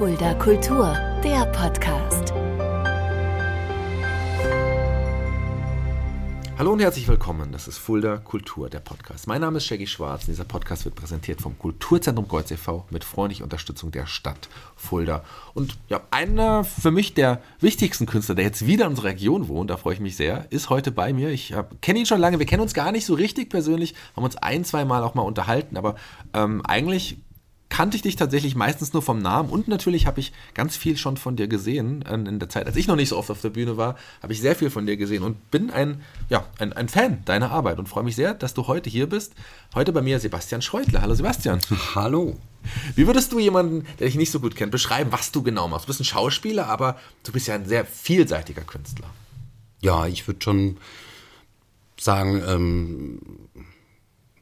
Fulda Kultur, der Podcast. Hallo und herzlich willkommen. Das ist Fulda Kultur, der Podcast. Mein Name ist Shaggy Schwarz dieser Podcast wird präsentiert vom Kulturzentrum Kreuz e.V. mit freundlicher Unterstützung der Stadt Fulda. Und ja, einer für mich der wichtigsten Künstler, der jetzt wieder in unserer Region wohnt, da freue ich mich sehr, ist heute bei mir. Ich kenne ihn schon lange, wir kennen uns gar nicht so richtig persönlich, haben uns ein, zwei Mal auch mal unterhalten, aber ähm, eigentlich kannte ich dich tatsächlich meistens nur vom Namen und natürlich habe ich ganz viel schon von dir gesehen in der Zeit, als ich noch nicht so oft auf der Bühne war, habe ich sehr viel von dir gesehen und bin ein, ja, ein, ein Fan deiner Arbeit und freue mich sehr, dass du heute hier bist. Heute bei mir Sebastian Schreutler. Hallo Sebastian. Hallo. Wie würdest du jemanden, der dich nicht so gut kennt, beschreiben, was du genau machst? Du bist ein Schauspieler, aber du bist ja ein sehr vielseitiger Künstler. Ja, ich würde schon sagen, ähm,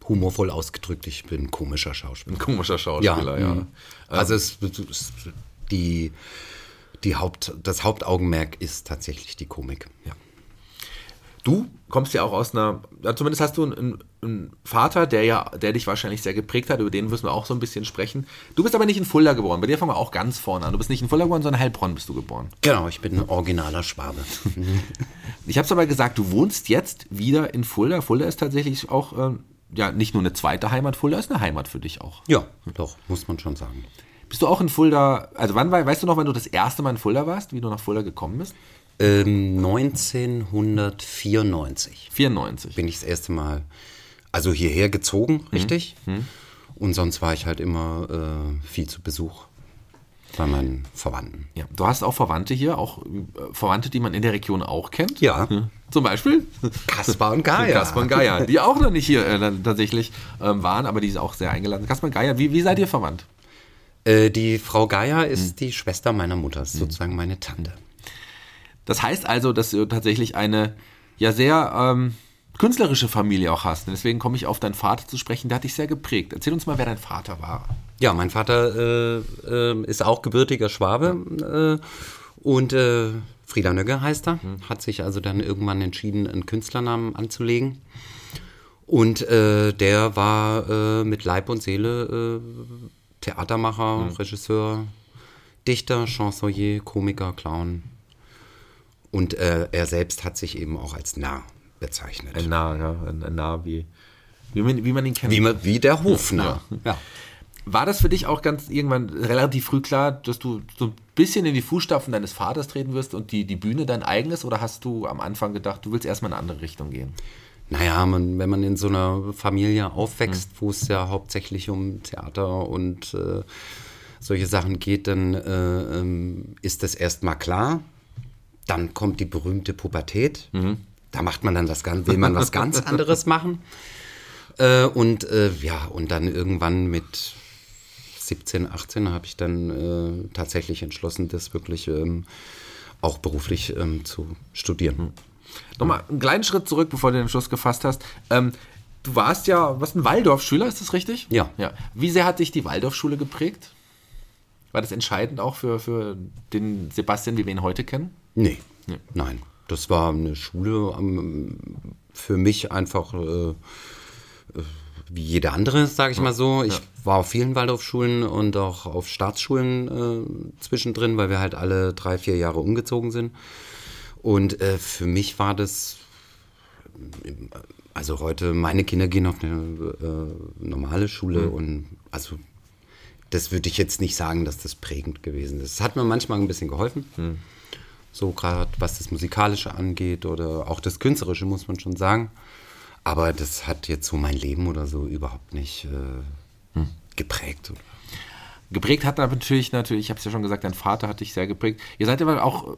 humorvoll ausgedrückt, ich bin ein komischer Schauspieler. Ein komischer Schauspieler, ja. ja. Mhm. Also es, es, die, die Haupt, das Hauptaugenmerk ist tatsächlich die Komik. Ja. Du kommst ja auch aus einer, zumindest hast du einen, einen, Vater, der ja, der dich wahrscheinlich sehr geprägt hat, über den müssen wir auch so ein bisschen sprechen. Du bist aber nicht in Fulda geboren, bei dir fangen wir auch ganz vorne an. Du bist nicht in Fulda geboren, sondern in Heilbronn bist du geboren. Genau, ich bin ein originaler Schwabe. ich habe es aber gesagt, du wohnst jetzt wieder in Fulda. Fulda ist tatsächlich auch äh, ja nicht nur eine zweite Heimat, Fulda ist eine Heimat für dich auch. Ja, doch, muss man schon sagen. Bist du auch in Fulda, also wann war, weißt du noch, wann du das erste Mal in Fulda warst, wie du nach Fulda gekommen bist? Ähm, 1994. 94. Bin ich das erste Mal, also hierher gezogen, richtig? Mhm. Und sonst war ich halt immer äh, viel zu Besuch bei meinen Verwandten. Ja, du hast auch Verwandte hier, auch äh, Verwandte, die man in der Region auch kennt. Ja. Zum Beispiel Kaspar und Gaia. Kaspar und Gaia, die auch noch nicht hier äh, tatsächlich ähm, waren, aber die ist auch sehr eingeladen. Kaspar und Gaia, wie, wie seid ihr verwandt? Äh, die Frau Gaia ist hm. die Schwester meiner Mutter, ist hm. sozusagen meine Tante. Das heißt also, dass du tatsächlich eine ja sehr ähm, künstlerische Familie auch hast. Und deswegen komme ich auf deinen Vater zu sprechen, der hat dich sehr geprägt. Erzähl uns mal, wer dein Vater war. Ja, mein Vater äh, äh, ist auch gebürtiger Schwabe äh, und äh, Frieda Nögge heißt er. Mhm. Hat sich also dann irgendwann entschieden, einen Künstlernamen anzulegen. Und äh, der war äh, mit Leib und Seele Theatermacher, mhm. Regisseur, Dichter, Chansonnier, Komiker, Clown. Und er selbst hat sich eben auch als Narr bezeichnet. Ein Narr, ja. Ein, ein Narr, wie, wie, man, wie man ihn kennt. Wie, man, wie der Hofnarr. Ja. ja. War das für dich auch ganz irgendwann relativ früh klar, dass du so ein bisschen in die Fußstapfen deines Vaters treten wirst und die, die Bühne dein eigenes? Oder hast du am Anfang gedacht, du willst erstmal in eine andere Richtung gehen? Naja, man, wenn man in so einer Familie aufwächst, mhm. wo es ja hauptsächlich um Theater und äh, solche Sachen geht, dann äh, ähm, ist das erstmal klar. Dann kommt die berühmte Pubertät. Mhm. Da macht man dann was ganz, will man was ganz anderes machen. Äh, und äh, ja, und dann irgendwann mit 17, 18 habe ich dann äh, tatsächlich entschlossen, das wirklich ähm, auch beruflich ähm, zu studieren. Hm. Nochmal einen kleinen Schritt zurück, bevor du den Schluss gefasst hast. Ähm, du warst ja, was ein Waldorfschüler, ist das richtig? Ja. ja. Wie sehr hat dich die Waldorfschule geprägt? War das entscheidend auch für, für den Sebastian, wie wir ihn heute kennen? Nee, nee. nein. Das war eine Schule ähm, für mich einfach äh, äh wie jede andere, sage ich mal so. Ich ja. war auf vielen Waldorfschulen und auch auf Staatsschulen äh, zwischendrin, weil wir halt alle drei, vier Jahre umgezogen sind. Und äh, für mich war das, also heute, meine Kinder gehen auf eine äh, normale Schule mhm. und also das würde ich jetzt nicht sagen, dass das prägend gewesen ist. Es hat mir manchmal ein bisschen geholfen. Mhm. So gerade was das Musikalische angeht oder auch das Künstlerische, muss man schon sagen. Aber das hat jetzt so mein Leben oder so überhaupt nicht äh, hm. geprägt. Geprägt hat natürlich, natürlich, ich habe es ja schon gesagt, dein Vater hat dich sehr geprägt. Ihr seid aber auch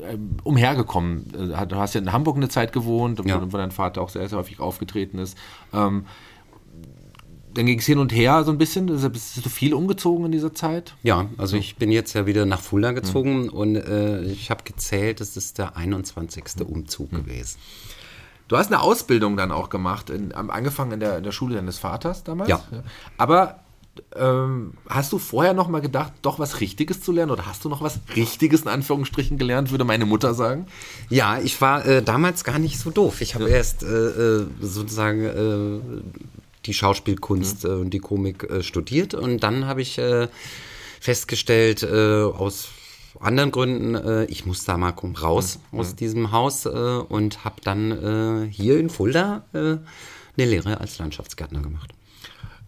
äh, umhergekommen. Äh, du hast ja in Hamburg eine Zeit gewohnt, ja. wo dein Vater auch sehr, sehr häufig aufgetreten ist. Ähm, dann ging es hin und her so ein bisschen. Bist du viel umgezogen in dieser Zeit? Ja, also ich bin jetzt ja wieder nach Fulda gezogen mhm. und äh, ich habe gezählt, es ist der 21. Mhm. Umzug mhm. gewesen. Du hast eine Ausbildung dann auch gemacht, in, angefangen in der, in der Schule deines Vaters damals. Ja. Aber ähm, hast du vorher noch mal gedacht, doch was Richtiges zu lernen oder hast du noch was Richtiges in Anführungsstrichen gelernt, würde meine Mutter sagen? Ja, ich war äh, damals gar nicht so doof. Ich habe ja. erst äh, äh sozusagen äh, die Schauspielkunst mhm. und die Komik äh, studiert und dann habe ich festgestellt, äh, aus anderen Gründen, äh, ich muss da mal raus mhm. aus diesem Haus äh, und habe dann äh, hier in Fulda äh, eine Lehre als Landschaftsgärtner gemacht.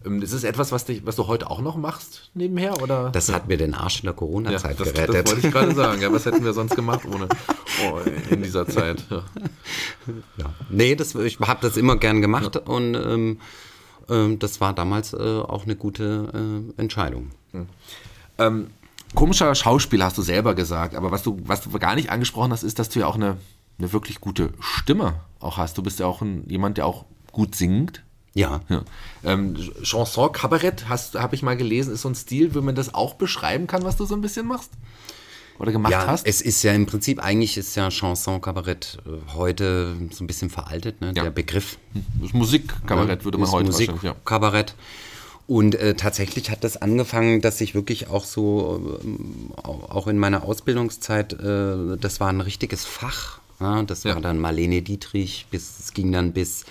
Ähm, ist es etwas, was, dich, was du heute auch noch machst nebenher? Oder? Das hat mir den Arsch in der Corona-Zeit ja, gerettet. Das wollte ich gerade sagen. Ja, was hätten wir sonst gemacht ohne oh, in dieser Zeit? Ja. ja. Nee, das, ich habe das immer gern gemacht und ähm, ähm, das war damals äh, auch eine gute äh, Entscheidung. Hm. Ähm, komischer Schauspieler hast du selber gesagt, aber was du, was du gar nicht angesprochen hast, ist, dass du ja auch eine, eine wirklich gute Stimme auch hast. Du bist ja auch ein, jemand, der auch gut singt. Ja. ja. Ähm, Chanson, Kabarett, habe ich mal gelesen, ist so ein Stil, wie man das auch beschreiben kann, was du so ein bisschen machst? Oder gemacht ja, hast? Es ist ja im Prinzip, eigentlich ist ja Chanson, Kabarett äh, heute so ein bisschen veraltet, ne? Ja. der Begriff. Das Musikkabarett würde man heute Musik ja. Kabarett. Und äh, tatsächlich hat das angefangen, dass ich wirklich auch so, äh, auch in meiner Ausbildungszeit, äh, das war ein richtiges Fach. Ja? Das war dann Marlene Dietrich, bis, es ging dann bis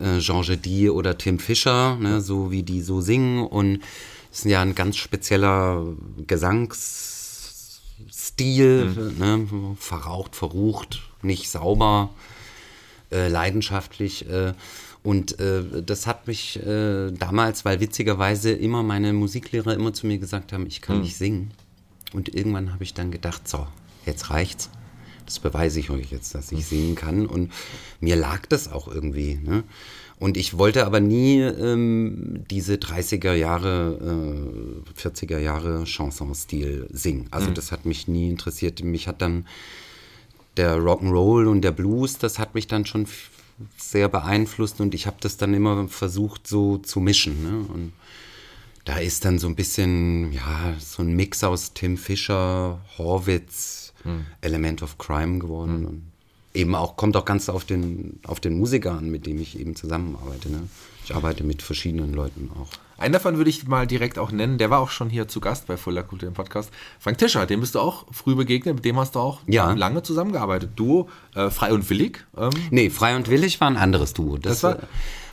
äh, Jean Gedi oder Tim Fischer, ne, so wie die so singen. Und es ist ja ein ganz spezieller Gesangsstil, mhm. ne, verraucht, verrucht, nicht sauber, äh, leidenschaftlich. Und äh, das hat mich äh, damals, weil witzigerweise immer meine Musiklehrer immer zu mir gesagt haben, ich kann mhm. nicht singen. Und irgendwann habe ich dann gedacht, so, jetzt reicht's. Das beweise ich euch jetzt, dass ich singen kann. Und mir lag das auch irgendwie. Ne? Und ich wollte aber nie ähm, diese 30er Jahre, äh, 40er Jahre Chansonstil singen. Also mhm. das hat mich nie interessiert. Mich hat dann der Rock'n'Roll und der Blues, das hat mich dann schon sehr beeinflusst und ich habe das dann immer versucht so zu mischen. Ne? Und da ist dann so ein bisschen, ja, so ein Mix aus Tim Fischer, Horwitz, hm. Element of Crime geworden. Hm. Und eben auch, kommt auch ganz auf den, auf den Musiker an, mit dem ich eben zusammenarbeite. Ne? Ich arbeite mit verschiedenen Leuten auch. Einen davon würde ich mal direkt auch nennen, der war auch schon hier zu Gast bei Fuller Kultur im Podcast. Frank Tischer, dem bist du auch früh begegnet, mit dem hast du auch ja. lange zusammengearbeitet. Duo, äh, Frei und Willig? Ähm. Nee, Frei und Willig war ein anderes Duo. Das, das war. Äh,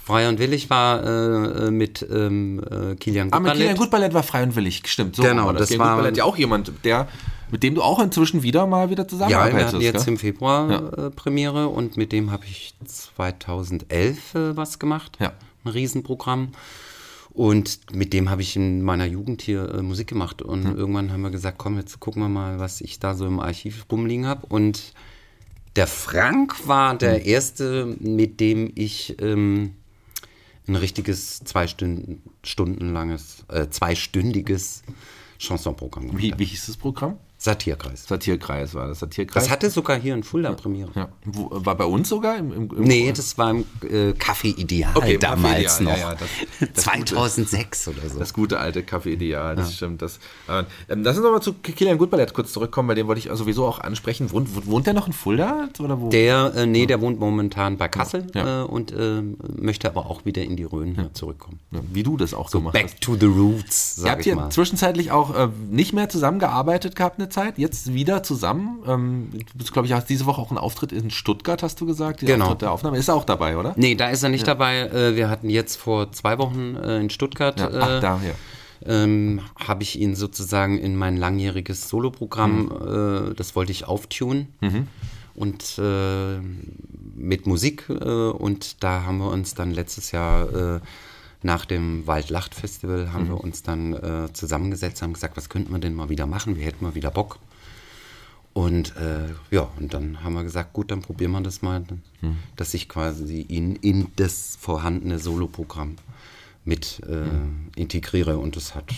Frei und Willig war äh, mit ähm, äh, Kilian Gutballett. Ah, mit Kilian Gutballett war Frei und Willig, stimmt. So genau, war das, das war Gutballett ja auch jemand, der mit dem du auch inzwischen wieder mal wieder zusammenarbeitest. Ja, wir hatten jetzt gell? im Februar ja. äh, Premiere und mit dem habe ich 2011 äh, was gemacht. Ja. Ein Riesenprogramm. Und mit dem habe ich in meiner Jugend hier äh, Musik gemacht. Und hm. irgendwann haben wir gesagt, komm, jetzt gucken wir mal, was ich da so im Archiv rumliegen habe. Und der Frank war der hm. erste, mit dem ich ähm, ein richtiges zwei Stunden, Stunden langes, äh, zweistündiges Chansonprogramm gemacht wie, Wie hieß das Programm? Satirkreis. Satirkreis war das. Satirkreis. Das hatte sogar hier in Fulda Premiere. Ja. Wo, war bei uns sogar? Im, im, im nee, das war im äh, Café Ideal okay, damals Café noch. Ja, ja, das, das 2006 gute, oder so. Das gute alte Café Ideal, das stimmt. Das, äh, lass uns nochmal zu Kilian Gutballett kurz zurückkommen, bei dem wollte ich sowieso auch ansprechen. Wohnt, wohnt der noch in Fulda? Oder wo? Der, äh, nee, der wohnt momentan bei Kassel äh, und äh, möchte aber auch wieder in die Rhön zurückkommen. wie du das auch so gemacht back hast. Back to the roots, sag Ihr habt hier mal. zwischenzeitlich auch äh, nicht mehr zusammengearbeitet gehabt eine Zeit, jetzt wieder zusammen. Ähm, du glaube ich, hast diese Woche auch einen Auftritt in Stuttgart, hast du gesagt. Dieser genau. Auftritt der Aufnahme. Ist er auch dabei, oder? Nee, da ist er nicht ja. dabei. Äh, wir hatten jetzt vor zwei Wochen äh, in Stuttgart. Ja. Ach, äh, da, ja. Ähm, habe ich ihn sozusagen in mein langjähriges Soloprogramm, mhm. äh, das wollte ich auftun mhm. und äh, mit Musik äh, und da haben wir uns dann letztes Jahr nach dem Waldlacht-Festival haben mhm. wir uns dann äh, zusammengesetzt, haben gesagt, was könnten wir denn mal wieder machen? Wir hätten mal wieder Bock. Und äh, ja, und dann haben wir gesagt, gut, dann probieren wir das mal, hm. dass ich quasi ihn in das vorhandene Soloprogramm mit äh, hm. integriere. Und das hat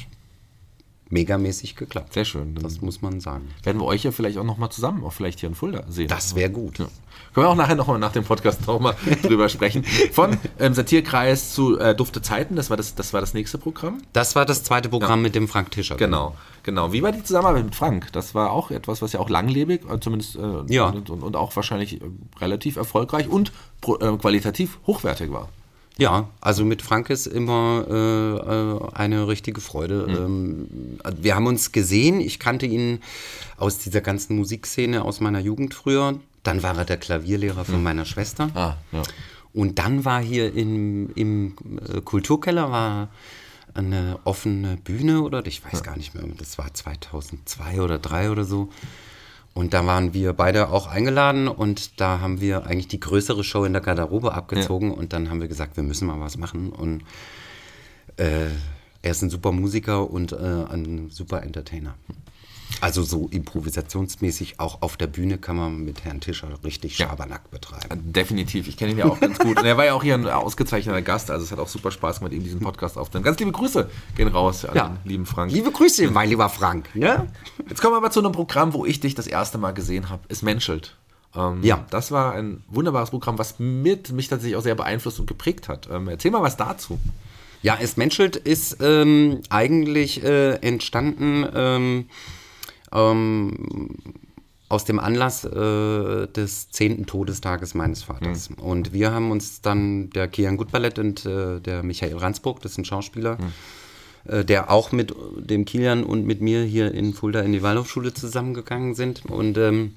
megamäßig geklappt. Sehr schön. Das muss man sagen. Werden wir euch ja vielleicht auch nochmal zusammen, auch vielleicht hier in Fulda sehen. Das wäre gut. Ja. Können wir auch nachher nochmal nach dem Podcast nochmal drüber sprechen. Von ähm, Satirkreis zu äh, Dufte Zeiten, das war das, das war das nächste Programm. Das war das zweite Programm ja. mit dem Frank Tischer. Genau, genau. Wie war die Zusammenarbeit mit Frank? Das war auch etwas, was ja auch langlebig, äh, zumindest äh, ja. und, und, auch wahrscheinlich äh, relativ erfolgreich und pro, äh, qualitativ hochwertig war. Ja, also mit Frank ist immer äh, äh eine richtige Freude. Mhm. Ähm, wir haben uns gesehen, ich kannte ihn aus dieser ganzen Musikszene aus meiner Jugend früher. Dann war er der Klavierlehrer von mhm. meiner Schwester. Ah, ja. Und dann war hier im, im äh, Kulturkeller war eine offene Bühne oder ich weiß gar nicht mehr, das war 2002 oder 2003 oder so. Und da waren wir beide auch eingeladen und da haben wir eigentlich die größere Show in der Garderobe abgezogen und dann haben wir gesagt, wir müssen mal was machen und äh, er ist ein super Musiker und äh, ein super Entertainer. Also so improvisationsmäßig auch auf der Bühne kann man mit Herrn Tischer richtig Ja. Schabernack betreiben. Definitiv, ich kenne ihn ja auch ganz gut. Und er war ja auch hier ein ausgezeichneter Gast, also es hat auch super Spaß gemacht, ihm diesen Podcast aufzunehmen. Ganz liebe Grüße gehen raus an Ja. den lieben Frank. Liebe Grüße, mein lieber Frank. Ja? Jetzt kommen wir aber zu einem Programm, wo ich dich das erste Mal gesehen habe. Es menschelt. Ähm, Ja. Das war ein wunderbares Programm, was mit mich tatsächlich auch sehr beeinflusst und geprägt hat. Ähm, erzähl mal was dazu. Ja, es menschelt ist ähm, eigentlich äh, entstanden ähm, aus dem Anlass äh, des zehnten Todestages meines Vaters. Und wir haben uns dann, der Kian Gutballett und äh, der Michael Ransburg, das sind Schauspieler, äh, der auch mit dem Kilian und mit mir hier in Fulda in die Waldorfschule zusammengegangen sind. Und ähm,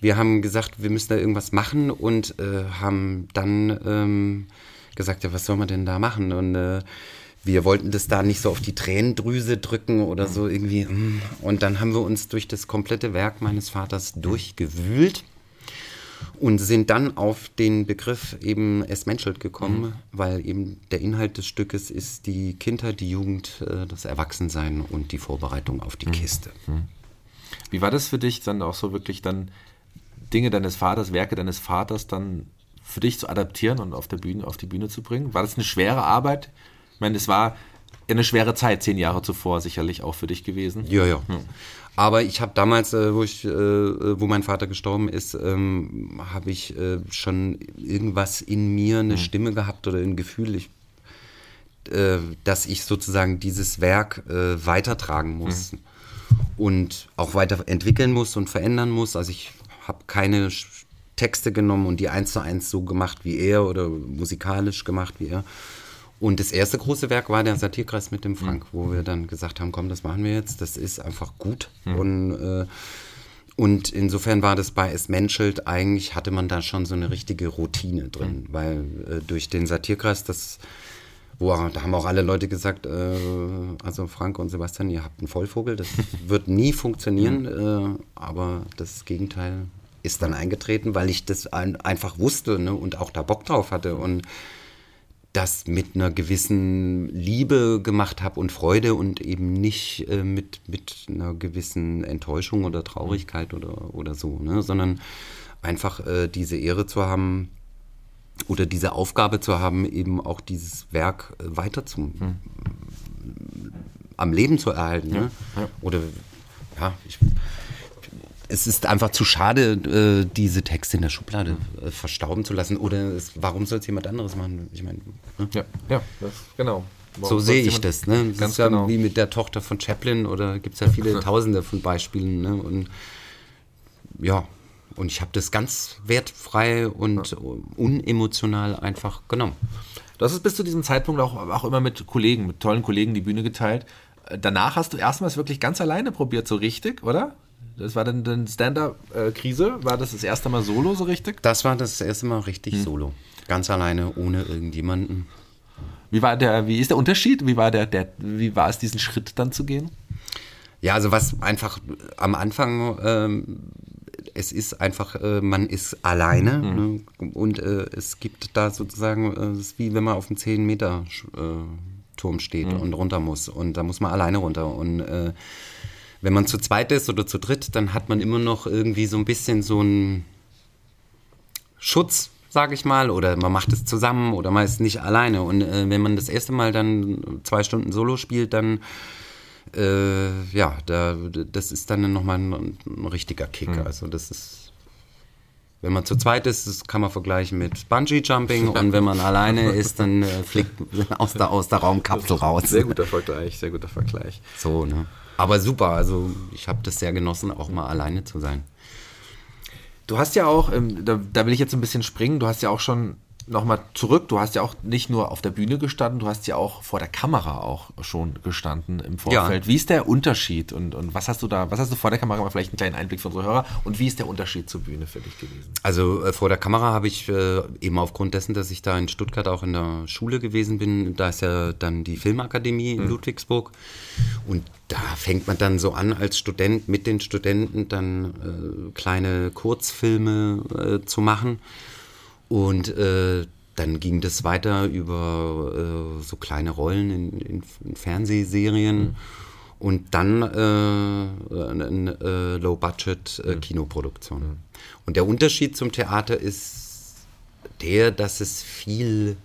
wir haben gesagt, wir müssen da irgendwas machen und äh, haben dann ähm, gesagt, ja, was soll man denn da machen? Und äh, wir wollten das da nicht so auf die Tränendrüse drücken oder so irgendwie. mm. Und dann haben wir uns durch das komplette Werk meines Vaters durchgewühlt und sind dann auf den Begriff eben es menschelt gekommen, weil eben der Inhalt des Stückes ist die Kindheit, die Jugend, äh, das Erwachsensein und die Vorbereitung auf die Kiste. Wie war das für dich, dann auch so wirklich dann Dinge deines Vaters, Werke deines Vaters dann für dich zu adaptieren und auf der Bühne, auf die Bühne zu bringen? War das eine schwere Arbeit? Ich meine, es war eine schwere Zeit, zehn Jahre zuvor sicherlich auch für dich gewesen. Ja, ja. Aber ich habe damals, äh, wo ich, äh, wo mein Vater gestorben ist, ähm, habe ich äh, schon irgendwas in mir, eine Stimme gehabt oder ein Gefühl, ich, dass ich sozusagen dieses Werk weitertragen muss und auch weiterentwickeln muss und verändern muss. Also ich habe keine Texte genommen und die eins zu eins so gemacht wie er oder musikalisch gemacht wie er. Und das erste große Werk war der Satirkreis mit dem Frank, wo wir dann gesagt haben, komm, das machen wir jetzt, das ist einfach gut. Und, äh, und insofern war das bei Es Menschelt, eigentlich hatte man da schon so eine richtige Routine drin, weil äh, durch den Satirkreis, das, wo, da haben auch alle Leute gesagt, äh, also Frank und Sebastian, ihr habt einen Vollvogel, das wird nie funktionieren, äh, aber das Gegenteil ist dann eingetreten, weil ich das ein, einfach wusste ne, und auch da Bock drauf hatte. Und das mit einer gewissen Liebe gemacht habe und Freude und eben nicht äh, mit, mit einer gewissen Enttäuschung oder Traurigkeit oder, oder so, ne? sondern einfach äh, diese Ehre zu haben oder diese Aufgabe zu haben, eben auch dieses Werk äh, weiter zum, am Leben zu erhalten. Ne? Oder ja, ich, es ist einfach zu schade, äh, diese Texte in der Schublade äh, verstauben zu lassen. Oder es, warum soll es jemand anderes machen? Ich meine, ne? Ja, ja, das, genau. so Warum sehe soll's ich das. Ne? Das Ganz ist ja genau. wie mit der Tochter von Chaplin oder gibt es ja viele Tausende von Beispielen. Ne? Und ja, und ich habe das ganz wertfrei und unemotional einfach genommen. Du hast es bis zu diesem Zeitpunkt auch, auch immer mit Kollegen, mit tollen Kollegen die Bühne geteilt. Äh, Danach hast du erstmals wirklich ganz alleine probiert, so richtig, oder? Das war dann, dann Stand-Up-Krise. War das das erste Mal solo so richtig? Das war das erste Mal richtig Hm. solo. Ganz alleine, ohne irgendjemanden. Wie war der, wie ist der Unterschied? Wie war der, der, wie war es, diesen Schritt dann zu gehen? Ja, also was einfach am Anfang, ähm, es ist einfach, äh, man ist alleine ne? und äh, es gibt da sozusagen, äh, es ist wie wenn man auf einem 10 Meter Turm steht und runter muss und da muss man alleine runter und äh, wenn man zu zweit ist oder zu dritt, dann hat man immer noch irgendwie so ein bisschen so einen Schutz, sage ich mal, oder man macht es zusammen oder man ist nicht alleine. Und äh, wenn man das erste Mal dann zwei Stunden Solo spielt, dann äh, ja, da, das ist dann nochmal ein, ein richtiger Kick. Also das ist, wenn man zu zweit ist, das kann man vergleichen mit Bungee-Jumping und wenn man alleine ist, dann äh, fliegt aus der, aus der Raumkapsel raus. Sehr guter Vergleich, sehr guter Vergleich. So, ne? Aber super, also ich habe das sehr genossen, auch mal alleine zu sein. Du hast ja auch, ähm, da, da will ich jetzt ein bisschen springen, du hast ja auch schon nochmal zurück, du hast ja auch nicht nur auf der Bühne gestanden, du hast ja auch vor der Kamera auch schon gestanden im Vorfeld. Ja. Wie ist der Unterschied und, und was hast du da, was hast du vor der Kamera, mal vielleicht einen kleinen Einblick für unsere Hörer und wie ist der Unterschied zur Bühne für dich gewesen? Also äh, vor der Kamera habe ich äh, eben aufgrund dessen, dass ich da in Stuttgart auch in der Schule gewesen bin, da ist ja dann die Filmakademie in mhm. Ludwigsburg und da fängt man dann so an als Student mit den Studenten dann äh, kleine Kurzfilme äh, zu machen. Und äh, dann ging das weiter über äh, so kleine Rollen in, in, in Fernsehserien mhm. und dann äh, eine äh, Low-Budget-Kinoproduktion. Mhm. Und der Unterschied zum Theater ist der, dass es viel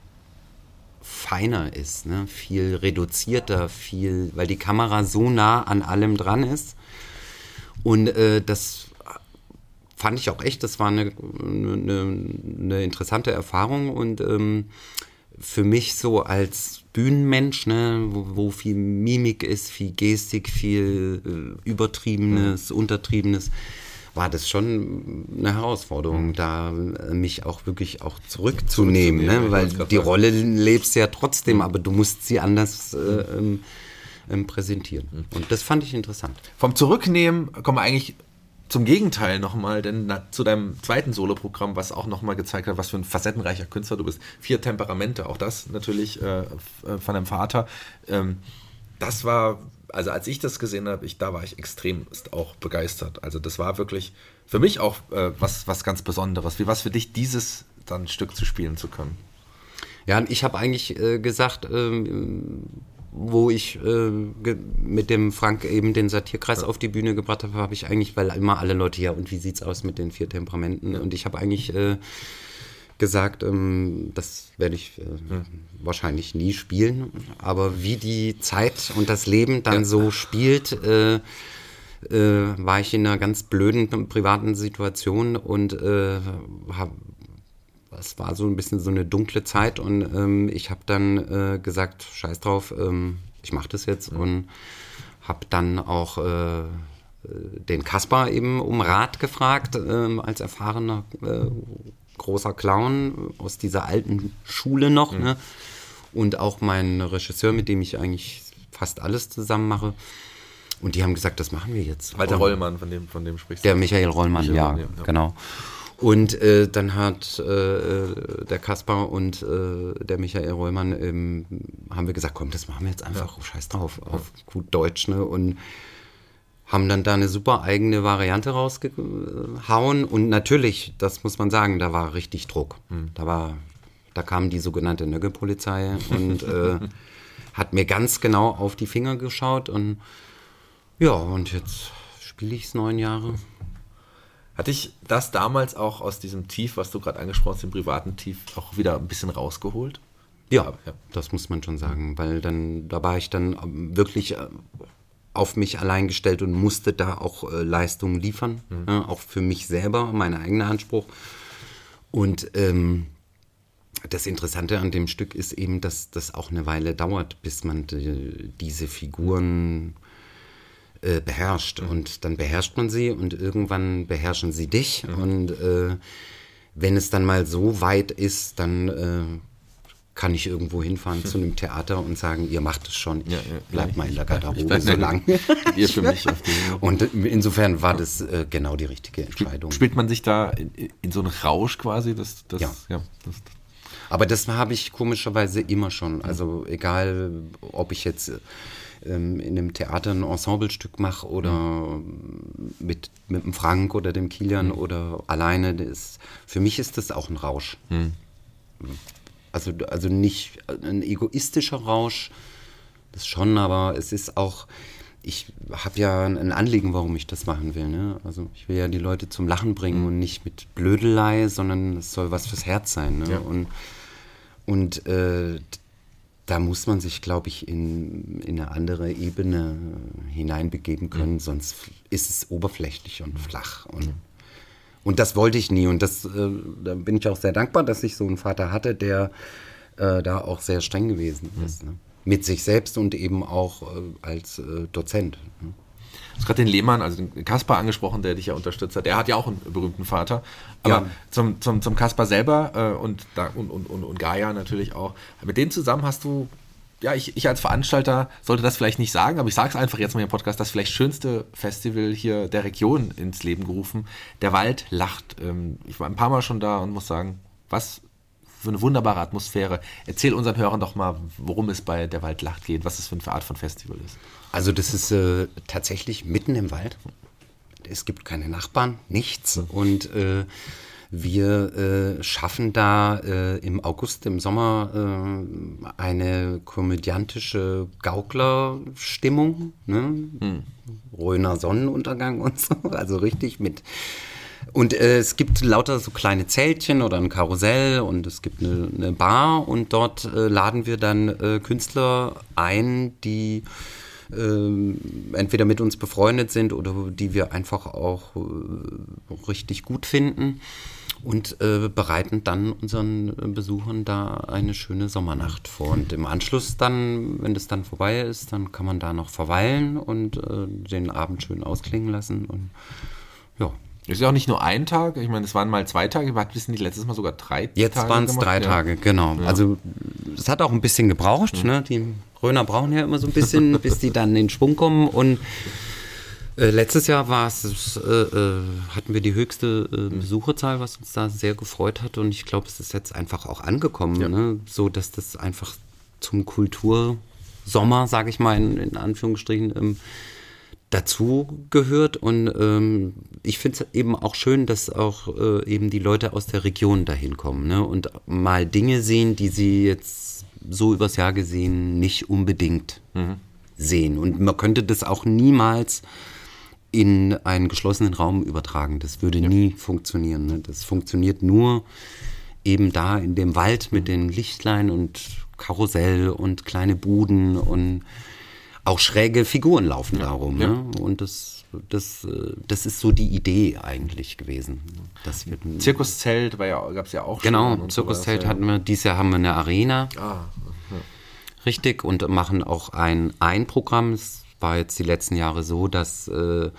feiner ist, ne? viel reduzierter, viel, weil die Kamera so nah an allem dran ist. Und äh, das fand ich auch echt, das war eine, eine, eine interessante Erfahrung und ähm, für mich so als Bühnenmensch, ne, wo, wo, viel Mimik ist, viel Gestik, viel äh, Übertriebenes, mhm. Untertriebenes, war das schon eine Herausforderung, mhm. da äh, mich auch wirklich auch zurückzunehmen, ne? weil die Rolle lebst ja trotzdem, mhm. aber du musst sie anders äh, ähm, ähm, präsentieren. Mhm. Und das fand ich interessant. Vom Zurücknehmen kommen wir eigentlich zum Gegenteil nochmal, denn na, zu deinem zweiten Soloprogramm, was auch nochmal gezeigt hat, was für ein facettenreicher Künstler du bist. Vier Temperamente, auch das natürlich äh, äh von deinem Vater. Ähm, das war also als ich das gesehen habe, da war ich extrem auch begeistert. Also das war wirklich für mich auch äh, was, was ganz Besonderes. Wie war es für dich, dieses dann Stück zu spielen zu können? Ja, ich habe eigentlich äh, gesagt, ähm, wo ich äh, mit dem Frank eben den Satirkreis ja. auf die Bühne gebracht habe, habe ich eigentlich, weil immer alle Leute, ja, und wie sieht's aus mit den vier Temperamenten? Und ich habe eigentlich äh, gesagt, ähm, das werde ich äh, hm. wahrscheinlich nie spielen. Aber wie die Zeit und das Leben dann ja. so spielt, äh, äh, war ich in einer ganz blöden privaten Situation und äh, hab, es war so ein bisschen so eine dunkle Zeit und ähm, ich habe dann äh, gesagt, scheiß drauf, ähm, ich mache das jetzt mhm. und habe dann auch äh, den Kaspar eben um Rat gefragt, ähm, als erfahrener äh, großer Clown aus dieser alten Schule noch. Mhm. Ne? Und auch mein Regisseur, mit dem ich eigentlich fast alles zusammen mache. Und die haben gesagt, das machen wir jetzt. Walter Rollmann, von dem, von dem sprichst du. Der Michael Rollmann, Michael ja, Rollmann, ja, genau. Und äh, dann hat äh, der Kaspar und äh, der Michael Rollmann ähm, haben wir gesagt, komm, das machen wir jetzt einfach, ja. scheiß drauf, auf gut Deutsch, ne? Und haben dann da eine super eigene Variante rausgehauen und natürlich, das muss man sagen, da war richtig Druck. Mhm. Da war, da kam die sogenannte Nöggelpolizei und äh, hat mir ganz genau auf die Finger geschaut und ja, und jetzt spiele ich es neun Jahre. Hatte ich das damals auch aus diesem Tief, was du gerade angesprochen hast, dem privaten Tief, auch wieder ein bisschen rausgeholt? Ja, ja, das muss man schon sagen, weil dann, da war ich dann wirklich äh, auf mich allein gestellt und musste da auch äh, Leistungen liefern, mhm. äh, auch für mich selber, mein eigener Anspruch. Und ähm, das Interessante an dem Stück ist eben, dass das auch eine Weile dauert, bis man die, diese Figuren äh, beherrscht. Mhm. Und dann beherrscht man sie und irgendwann beherrschen sie dich. Mhm. Und äh, wenn es dann mal so weit ist, dann äh, kann ich irgendwo hinfahren zu einem Theater und sagen, ihr macht es schon, ja, ja, bleibt mal in der Garderobe so lang. ihr für mich und insofern war das äh, genau die richtige Entscheidung. Spielt man sich da in, in so einen Rausch quasi? Das, das, ja. ja das, Aber das habe ich komischerweise immer schon. Also egal, ob ich jetzt ähm, in einem Theater ein Ensemblestück mache oder mhm. mit, mit dem Frank oder dem Kilian mhm. oder alleine, das, für mich ist das auch ein Rausch. Mhm. Also, also nicht ein egoistischer Rausch, das schon, aber es ist auch, ich habe ja ein Anliegen, warum ich das machen will. Ne? Also ich will ja die Leute zum Lachen bringen mhm. und nicht mit Blödelei, sondern es soll was fürs Herz sein. Ne? Ja. Und, und äh, da muss man sich, glaube ich, in, in eine andere Ebene hineinbegeben können, mhm. sonst ist es oberflächlich und flach. Und mhm. Und das wollte ich nie. Und das, äh, da bin ich auch sehr dankbar, dass ich so einen Vater hatte, der äh, da auch sehr streng gewesen mhm. ist. Ne? Mit sich selbst und eben auch äh, als äh, Dozent. Ne? Du hast gerade den Lehmann, also den Kaspar angesprochen, der dich ja unterstützt hat. Der hat ja auch einen berühmten Vater. Aber Ja. zum, zum, zum Kaspar selber äh, und, und, und, und, und Gaia natürlich auch. Mit denen zusammen hast du, ja, ich, ich als Veranstalter sollte das vielleicht nicht sagen, aber ich sage es einfach jetzt mal im Podcast, das vielleicht schönste Festival hier der Region ins Leben gerufen. Der Wald lacht. Ähm, ich war ein paar Mal schon da und muss sagen, was für eine wunderbare Atmosphäre. Erzähl unseren Hörern doch mal, worum es bei Der Wald lacht geht, was es für eine Art von Festival ist. Also das ist äh, tatsächlich mitten im Wald. Es gibt keine Nachbarn, nichts. Und äh, wir äh, schaffen da äh, im August, im Sommer äh, eine komödiantische Gauklerstimmung. Ne? Röner Sonnenuntergang und so. Also richtig mit. Und äh, es gibt lauter so kleine Zeltchen oder ein Karussell und es gibt eine, eine Bar und dort äh, laden wir dann äh, Künstler ein, die ähm, entweder mit uns befreundet sind oder die wir einfach auch äh, richtig gut finden und äh, bereiten dann unseren Besuchern da eine schöne Sommernacht vor. Und im Anschluss dann, wenn das dann vorbei ist, dann kann man da noch verweilen und äh, den Abend schön ausklingen lassen und ja. Es ist ja auch nicht nur ein Tag, ich meine, es waren mal zwei Tage, wir hatten nicht letztes Mal sogar drei Jetzt Tage. waren es drei ja. Tage, genau. Also es hat auch ein bisschen gebraucht. Ne? Die Röner brauchen ja immer so ein bisschen, bis die dann in Schwung kommen. Und äh, letztes Jahr war es, äh, äh, hatten wir die höchste äh, Besucherzahl, was uns da sehr gefreut hat. Und ich glaube, es ist jetzt einfach auch angekommen, Ja. ne? so dass das einfach zum Kultursommer, sage ich mal in, in Anführungsstrichen, ähm, dazu gehört und ähm, ich finde es eben auch schön, dass auch äh, eben die Leute aus der Region dahin kommen ne? und mal Dinge sehen, die sie jetzt so übers Jahr gesehen nicht unbedingt sehen. Und man könnte das auch niemals in einen geschlossenen Raum übertragen. Das würde nie funktionieren. Ne? Das funktioniert nur eben da in dem Wald mit den Lichtlein und Karussell und kleine Buden und auch schräge Figuren laufen darum. ja. Ne? Und das, das, äh, das ist so die Idee eigentlich gewesen. Das wird ein Zirkuszelt war ja, gab es ja auch schon Genau, Zirkuszelt ja. hatten wir. Dieses Jahr haben wir eine Arena. Ah, Richtig, und machen auch ein Ein-Programm. Es war jetzt die letzten Jahre so, dass äh,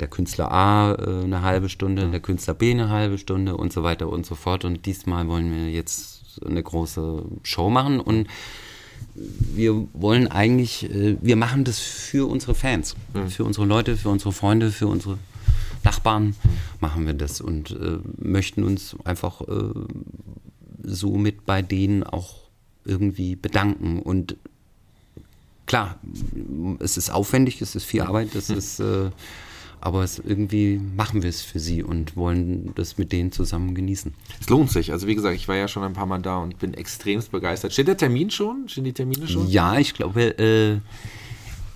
der Künstler A äh, eine halbe Stunde, der Künstler B eine halbe Stunde und so weiter und so fort. Und diesmal wollen wir jetzt eine große Show machen und wir wollen eigentlich, äh, wir machen das für unsere Fans, für unsere Leute, für unsere Freunde, für unsere Nachbarn machen wir das und äh, möchten uns einfach äh, somit bei denen auch irgendwie bedanken. Und klar, es ist aufwendig, es ist viel Arbeit, es ist, äh, aber es irgendwie machen wir es für sie und wollen das mit denen zusammen genießen. Es lohnt sich. Also wie gesagt, ich war ja schon ein paar Mal da und bin extremst begeistert. Steht der Termin schon? Stehen die Termine schon? Ja, ich glaube, äh,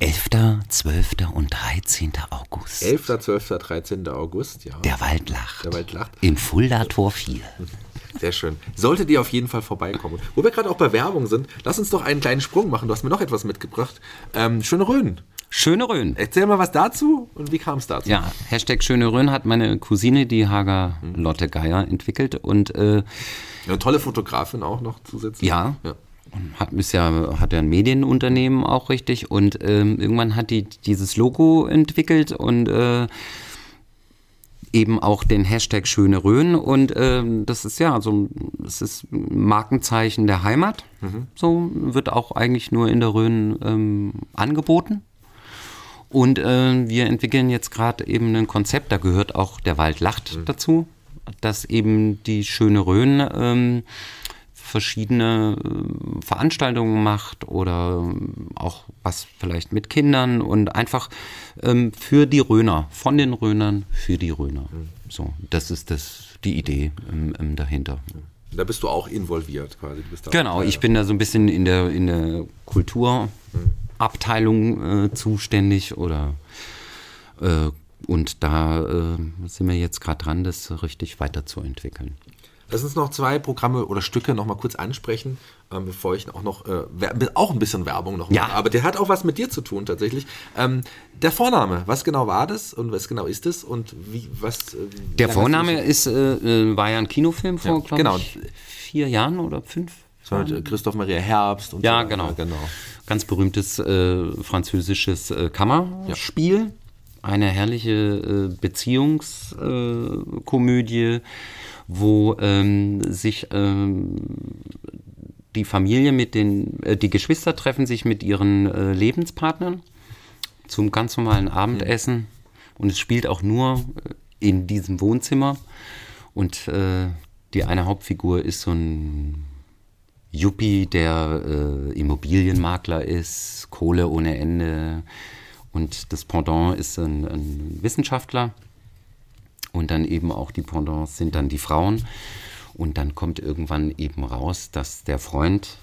11., 12. und 13. August. 11., 12., 13. August, ja. Der Wald lacht. Der Wald lacht. Im Fulda Tor 4. Sehr schön. Solltet ihr auf jeden Fall vorbeikommen. Wo wir gerade auch bei Werbung sind, lass uns doch einen kleinen Sprung machen. Du hast mir noch etwas mitgebracht. Ähm, Schöne Rhön. Schöne Rhön. Erzähl mal was dazu und wie kam es dazu? Ja, Hashtag Schöne Rhön hat meine Cousine, die Hager Lotte Geier, entwickelt und äh, Eine tolle Fotografin auch noch zusätzlich. Ja. ja. Und hat, ist ja, hat ja ein Medienunternehmen auch richtig und ähm, irgendwann hat die dieses Logo entwickelt und äh, eben auch den Hashtag Schöne Rhön und ähm, das ist ja so, es ist ein Markenzeichen der Heimat, so wird auch eigentlich nur in der Rhön ähm, angeboten. Und äh, wir entwickeln jetzt gerade eben ein Konzept, da gehört auch der Wald lacht dazu, dass eben die Schöne Rhön ähm, verschiedene äh, Veranstaltungen macht oder ähm, auch was vielleicht mit Kindern und einfach ähm, für die Röner, von den Rönern für die Röner. So, das ist das, die Idee ähm, ähm, dahinter. Da bist du auch involviert quasi. Genau, ich bin da so ein bisschen in der, in der Kulturabteilung äh, zuständig oder äh, und da äh, sind wir jetzt gerade dran, das richtig weiterzuentwickeln. Lass uns noch zwei Programme oder Stücke noch mal kurz ansprechen, ähm, bevor ich auch noch äh, auch ein bisschen Werbung noch Ja. mache. Aber der hat auch was mit dir zu tun tatsächlich. Ähm, der Vorname, was genau war das und was genau ist es und wie was? äh, wie Der Vorname ist, äh, äh, war ja ein Kinofilm vor, Ja, glaube genau. ich, vier Jahren oder fünf, Das war mit äh, Christoph Maria Herbst und Ja, so. genau. genau. Ganz berühmtes äh, französisches äh, Kammerspiel. Eine herrliche äh, Beziehungskomödie, äh, wo ähm, sich ähm, die Familie mit den, äh, die Geschwister treffen sich mit ihren Lebenspartnern zum ganz normalen Abendessen. Und es spielt auch nur in diesem Wohnzimmer. Und die eine Hauptfigur ist so ein Yuppie, der äh, Immobilienmakler ist, Kohle ohne Ende. Und das Pendant ist ein, ein Wissenschaftler. Und dann eben auch die Pendants sind dann die Frauen. Und dann kommt irgendwann eben raus, dass der Freund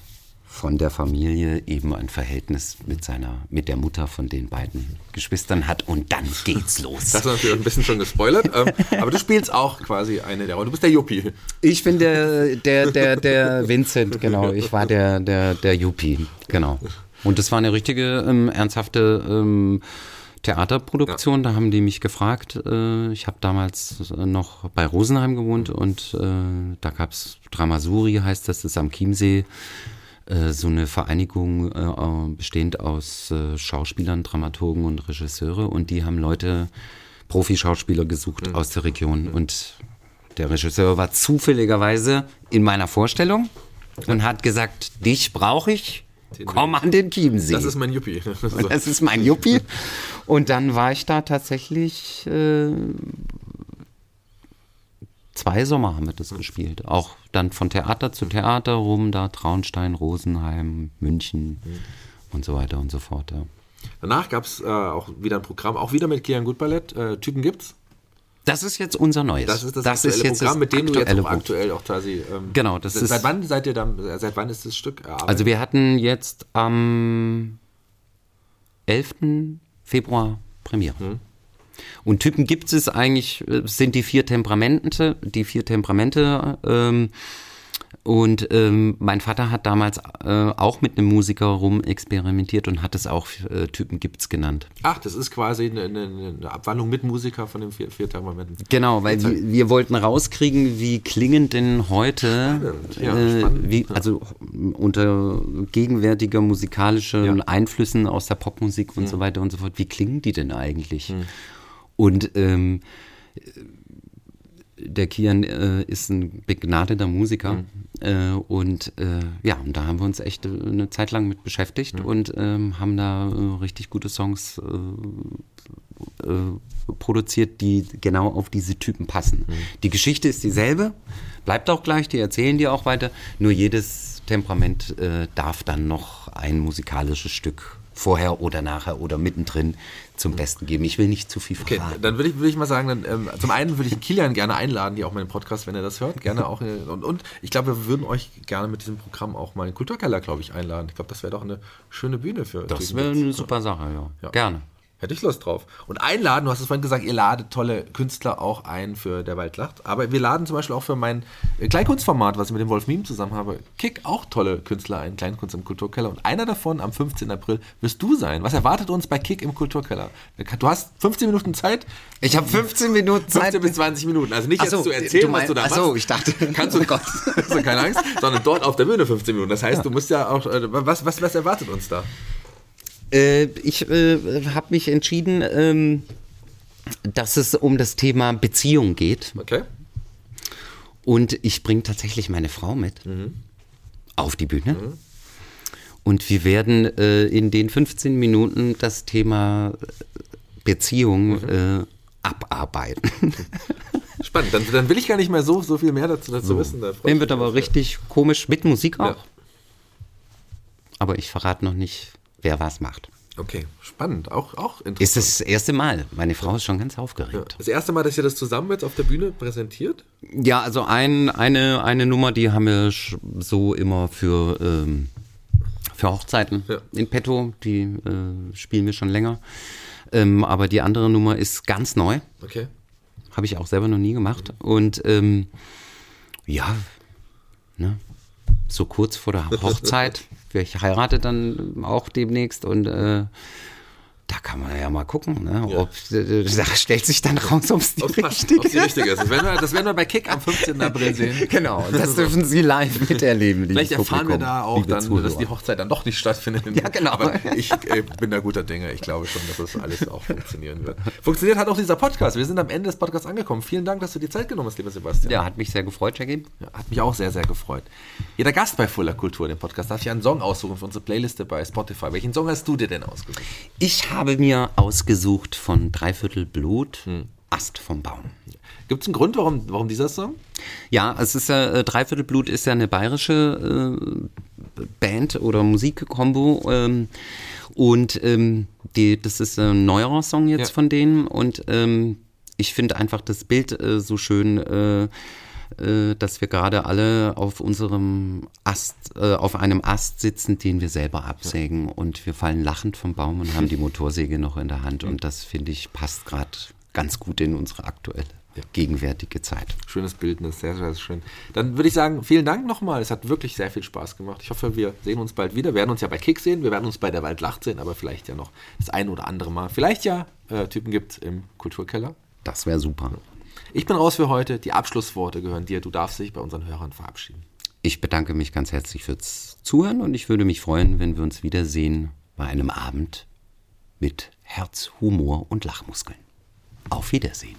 von der Familie eben ein Verhältnis mit seiner, mit der Mutter von den beiden Geschwistern hat. Und dann geht's los. Das ist natürlich ein bisschen schon gespoilert. ähm, aber du spielst auch quasi eine der Rollen. Du bist der Yuppie. Ich bin der, der, der, der Vincent, genau. Ich war der, der, der Yuppie, genau. Und das war eine richtige, ähm, ernsthafte ähm, Theaterproduktion. Da haben die mich gefragt. Äh, ich habe damals noch bei Rosenheim gewohnt und äh, da gab's Dramasuri, heißt das, das ist am Chiemsee. Äh, So eine Vereinigung äh, bestehend aus äh, Schauspielern, Dramaturgen und Regisseure und die haben Leute, Profi-Schauspieler gesucht aus der Region und der Regisseur war zufälligerweise in meiner Vorstellung und hat gesagt, dich brauche ich, komm an den Chiemsee. Das ist mein Yuppie. So. Und das ist mein Yuppie. Und dann war ich da tatsächlich, äh, zwei Sommer haben wir das gespielt. Auch dann von Theater zu Theater rum, da Traunstein, Rosenheim, München und so weiter und so fort. Ja. Danach gab es äh, auch wieder ein Programm, auch wieder mit Kian Good Ballett. Äh, Typen gibt's. Das ist jetzt unser neues. Das ist das, aktuelle Programm, mit dem du jetzt auch aktuell auch quasi. Ähm, Genau, das seit, ist- Seit wann seid ihr dann? Seit wann ist das Stück? erarbeitet? Also wir hatten jetzt am 11. Februar Premiere. Hm. Und Typen gibt es eigentlich, äh, sind die vier Temperamente, die vier Temperamente. Ähm, und ähm, mein Vater hat damals äh, auch mit einem Musiker rum experimentiert und hat es auch äh, Typen gibt's genannt. Ach, das ist quasi eine, eine, Abwandlung mit Musiker von den vier, vier Temperamenten. Genau, weil wir, wir wollten rauskriegen, wie klingen denn heute, Spannend, ja, äh, spannend, wie, also unter gegenwärtiger musikalischen Ja. Mhm. Einflüssen aus der Popmusik und so weiter und so fort, wie klingen die denn eigentlich? Und ähm, der Kian äh, ist ein begnadeter Musiker Mhm. äh, und äh, ja, und da haben wir uns echt äh, eine Zeit lang mit beschäftigt Mhm. und ähm, haben da äh, richtig gute Songs äh, produziert, die genau auf diese Typen passen. Die Geschichte ist dieselbe, bleibt auch gleich, die erzählen dir auch weiter, nur jedes Temperament darf dann noch ein musikalisches Stück vorher oder nachher oder mittendrin zum Besten geben. Ich will nicht zu viel Okay, verraten. dann würde ich, würde ich mal sagen, dann, ähm, zum einen würde ich Kilian gerne einladen, die auch meinen Podcast, wenn er das hört, gerne auch. äh, Und, und ich glaube, wir würden euch gerne mit diesem Programm auch mal in den Kulturkeller, glaube ich, einladen. Ich glaube, das wäre doch eine schöne Bühne für. Das wäre eine super Sache, ja. Ja. Gerne. Hätte ich Lust drauf. Und einladen, du hast es vorhin gesagt, ihr ladet tolle Künstler auch ein für Der Wald lacht. Aber wir laden zum Beispiel auch für mein äh, Kleinkunstformat, was ich mit dem Wolf Miem zusammen habe, Kick auch tolle Künstler ein, Kleinkunst im Kulturkeller. Und einer davon am 15. April wirst du sein. Was erwartet uns bei Kick im Kulturkeller? Du hast 15 Minuten Zeit. Ich habe 15 Minuten 15 bis 20 Minuten. Also nicht Ach jetzt so, zu erzählen, du was du da machst. ach so, ich dachte- Kannst du, Oh Gott. hast du keine Angst, sondern dort auf der Bühne 15 Minuten. Das heißt, du musst ja auch, äh, was, was, was erwartet uns da? Äh, ich äh, habe mich entschieden, ähm, dass es um das Thema Beziehung geht. Okay. Und ich bringe tatsächlich meine Frau mit auf die Bühne. Und wir werden äh, in den 15 Minuten das Thema Beziehung äh, abarbeiten. Spannend. Dann, dann will ich gar nicht mehr so, so viel mehr dazu, dazu wissen. Da wird aber richtig komisch mit Musik auch. Ja. Aber ich verrate noch nicht, wer was macht. Okay, spannend. Auch, auch interessant. Ist das erste Mal. Meine Frau ist schon ganz ja. aufgeregt. das erste Mal, dass ihr das zusammen jetzt auf der Bühne präsentiert? Ja, also ein, eine, eine Nummer, die haben wir so immer für, ähm, für Hochzeiten Ja. in petto. Die äh, spielen wir schon länger. Ähm, aber die andere Nummer ist ganz neu. Okay. Habe ich auch selber noch nie gemacht. Und ähm, ja, ne, so kurz vor der Hochzeit. Ich heirate dann auch demnächst und äh, Da kann man ja mal gucken. Ne? Ob, äh, da stellt sich dann raus, ob es die passt, richtige die richtige ist. Das werden, wir, das werden wir bei Kick am 15. April sehen. Genau, das dürfen Sie live miterleben. Vielleicht erfahren wir Publikum, da auch dann, Zuhörer. dass die Hochzeit dann doch nicht stattfindet. Ja, genau. Aber ich äh, bin da guter Dinge. Ich glaube schon, dass das alles auch funktionieren wird. Funktioniert hat auch dieser Podcast. Wir sind am Ende des Podcasts angekommen. Vielen Dank, dass du die Zeit genommen hast, lieber Sebastian. Ja, hat mich sehr gefreut, Jackie. Ja, hat mich auch sehr, sehr gefreut. Jeder Gast bei Fuller Kultur, dem Podcast, darf sich einen Song aussuchen für unsere Playliste bei Spotify. Welchen Song hast du dir denn ausgesucht? Ich habe mir ausgesucht von Dreiviertel Blut, Hm. Ast vom Baum. Gibt es einen Grund, warum, warum dieser Song? Ja, es ist ja, äh, Dreiviertel Blut ist ja eine bayerische äh, Band oder Musikkombo. Ähm, und ähm, die, das ist ein neuerer Song jetzt Ja. von denen. Und ähm, ich finde einfach das Bild äh, so schön, äh, äh, dass wir gerade alle auf unserem Ast, äh, auf einem Ast sitzen, den wir selber absägen. Und wir fallen lachend vom Baum und haben die Motorsäge noch in der Hand. Und das finde ich passt gerade ganz gut in unsere aktuelle, gegenwärtige Zeit. Schönes Bildnis, sehr, sehr schön. Dann würde ich sagen, vielen Dank nochmal. Es hat wirklich sehr viel Spaß gemacht. Ich hoffe, wir sehen uns bald wieder. Wir werden uns ja bei Kick sehen, wir werden uns bei der Waldlacht sehen, aber vielleicht ja noch das ein oder andere Mal. Vielleicht ja äh, Typen gibt im Kulturkeller. Das wäre super. Ich bin raus für heute. Die Abschlussworte gehören dir. Du darfst dich bei unseren Hörern verabschieden. Ich bedanke mich ganz herzlich fürs Zuhören und ich würde mich freuen, wenn wir uns wiedersehen bei einem Abend mit Herz, Humor und Lachmuskeln. Auf Wiedersehen.